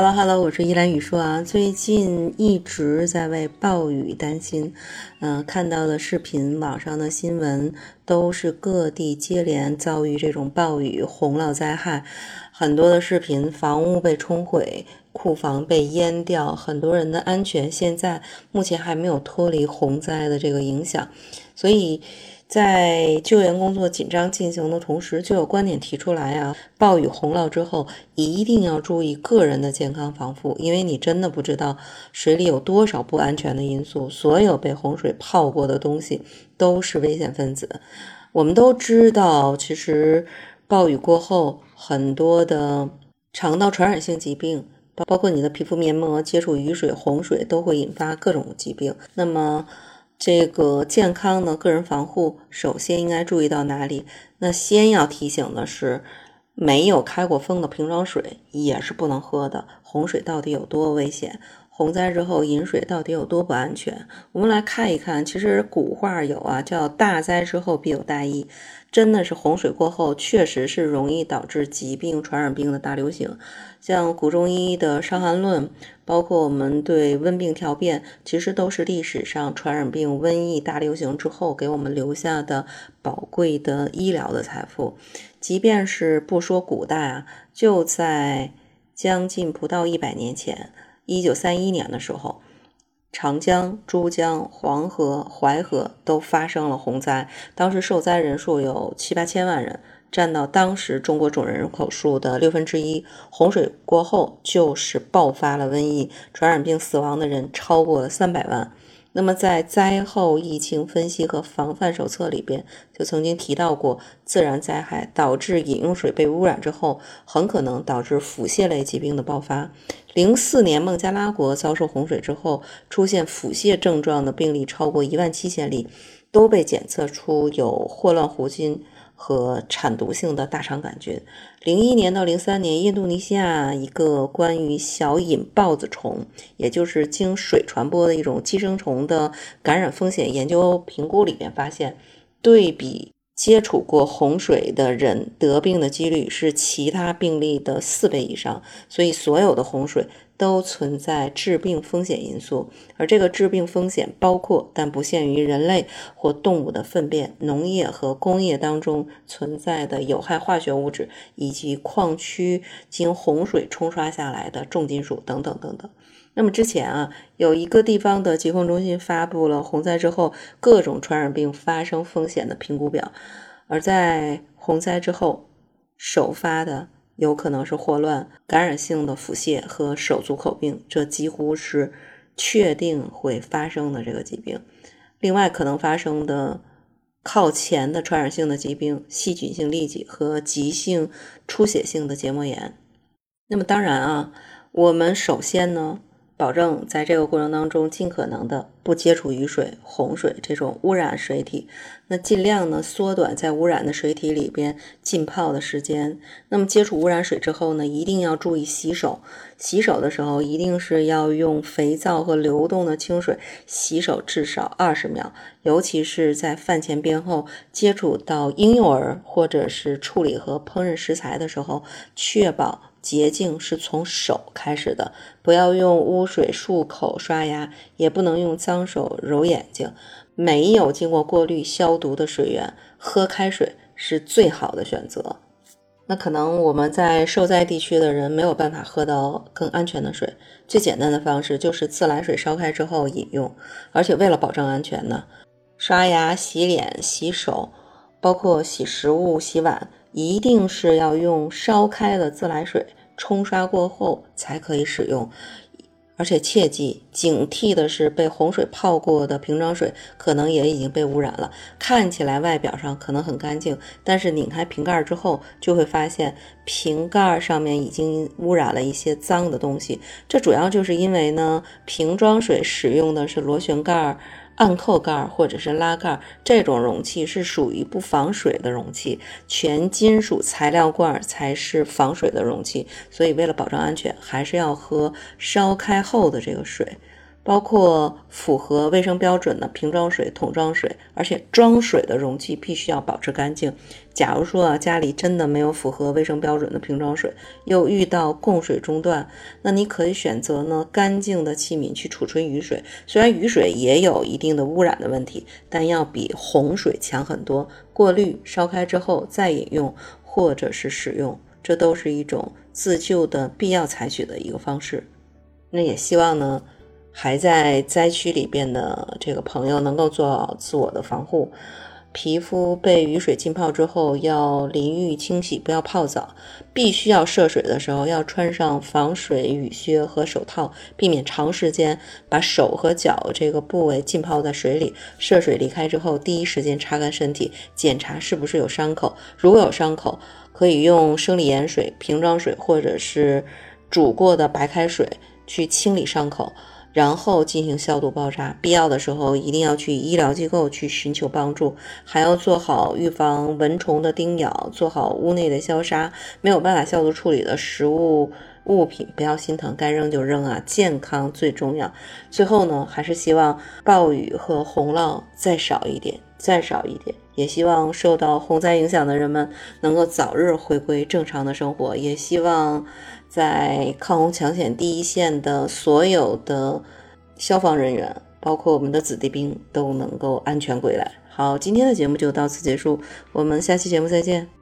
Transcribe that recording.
Hello Hello，我是依兰雨说啊。最近一直在为暴雨担心，嗯，看到的视频、网上的新闻都是各地接连遭遇这种暴雨洪涝灾害，很多的视频，房屋被冲毁，库房被淹掉，很多人的安全现在目前还没有脱离洪灾的这个影响，所以。在救援工作紧张进行的同时，就有观点提出来啊，暴雨洪涝之后一定要注意个人的健康防护，因为你真的不知道水里有多少不安全的因素。所有被洪水泡过的东西都是危险分子。我们都知道，其实暴雨过后，很多的肠道传染性疾病，包括你的皮肤黏膜接触雨水、洪水，都会引发各种疾病。那么，这个健康的个人防护，首先应该注意到哪里？那先要提醒的是，没有开过封的瓶装水也是不能喝的。洪水到底有多危险？洪灾之后饮水到底有多不安全？我们来看一看，其实古话有啊，叫“大灾之后必有大疫”，真的是洪水过后，确实是容易导致疾病、传染病的大流行。像古中医的《伤寒论》，包括我们对温病调变，其实都是历史上传染病、瘟疫大流行之后给我们留下的宝贵的医疗的财富。即便是不说古代啊，就在将近不到一百年前。一九三一年的时候，长江、珠江、黄河、淮河都发生了洪灾，当时受灾人数有七八千万人，占到当时中国总人口数的六分之一。洪水过后，就是爆发了瘟疫，传染病死亡的人超过了三百万。那么，在灾后疫情分析和防范手册里边，就曾经提到过，自然灾害导致饮用水被污染之后，很可能导致腹泻类疾病的爆发。零四年孟加拉国遭受洪水之后，出现腹泻症状的病例超过一万七千例，都被检测出有霍乱弧菌。和产毒性的大肠杆菌。零一年到零三年，印度尼西亚一个关于小隐孢子虫，也就是经水传播的一种寄生虫的感染风险研究评估里面发现，对比接触过洪水的人得病的几率是其他病例的四倍以上。所以，所有的洪水。都存在致病风险因素，而这个致病风险包括但不限于人类或动物的粪便、农业和工业当中存在的有害化学物质，以及矿区经洪水冲刷下来的重金属等等等等。那么之前啊，有一个地方的疾控中心发布了洪灾之后各种传染病发生风险的评估表，而在洪灾之后首发的。有可能是霍乱、感染性的腹泻和手足口病，这几乎是确定会发生的这个疾病。另外，可能发生的靠前的传染性的疾病，细菌性痢疾和急性出血性的结膜炎。那么，当然啊，我们首先呢。保证在这个过程当中尽可能的不接触雨水、洪水这种污染水体，那尽量呢缩短在污染的水体里边浸泡的时间。那么接触污染水之后呢，一定要注意洗手。洗手的时候一定是要用肥皂和流动的清水洗手至少二十秒，尤其是在饭前便后接触到婴幼儿或者是处理和烹饪食材的时候，确保。洁净是从手开始的，不要用污水漱口、刷牙，也不能用脏手揉眼睛。没有经过过滤消毒的水源，喝开水是最好的选择。那可能我们在受灾地区的人没有办法喝到更安全的水，最简单的方式就是自来水烧开之后饮用。而且为了保证安全呢，刷牙、洗脸、洗手，包括洗食物、洗碗，一定是要用烧开的自来水。冲刷过后才可以使用，而且切记警惕的是，被洪水泡过的瓶装水可能也已经被污染了。看起来外表上可能很干净，但是拧开瓶盖之后，就会发现瓶盖上面已经污染了一些脏的东西。这主要就是因为呢，瓶装水使用的是螺旋盖。暗扣盖或者是拉盖这种容器是属于不防水的容器，全金属材料罐才是防水的容器。所以为了保证安全，还是要喝烧开后的这个水。包括符合卫生标准的瓶装水、桶装水，而且装水的容器必须要保持干净。假如说啊家里真的没有符合卫生标准的瓶装水，又遇到供水中断，那你可以选择呢干净的器皿去储存雨水。虽然雨水也有一定的污染的问题，但要比洪水强很多。过滤、烧开之后再饮用或者是使用，这都是一种自救的必要采取的一个方式。那也希望呢。还在灾区里边的这个朋友能够做好自我的防护，皮肤被雨水浸泡之后要淋浴清洗，不要泡澡。必须要涉水的时候要穿上防水雨靴和手套，避免长时间把手和脚这个部位浸泡在水里。涉水离开之后，第一时间擦干身体，检查是不是有伤口。如果有伤口，可以用生理盐水、瓶装水或者是煮过的白开水去清理伤口。然后进行消毒包扎，必要的时候一定要去医疗机构去寻求帮助，还要做好预防蚊虫的叮咬，做好屋内的消杀。没有办法消毒处理的食物物品，不要心疼，该扔就扔啊！健康最重要。最后呢，还是希望暴雨和洪涝再少一点，再少一点。也希望受到洪灾影响的人们能够早日回归正常的生活。也希望。在抗洪抢险第一线的所有的消防人员，包括我们的子弟兵，都能够安全归来。好，今天的节目就到此结束，我们下期节目再见。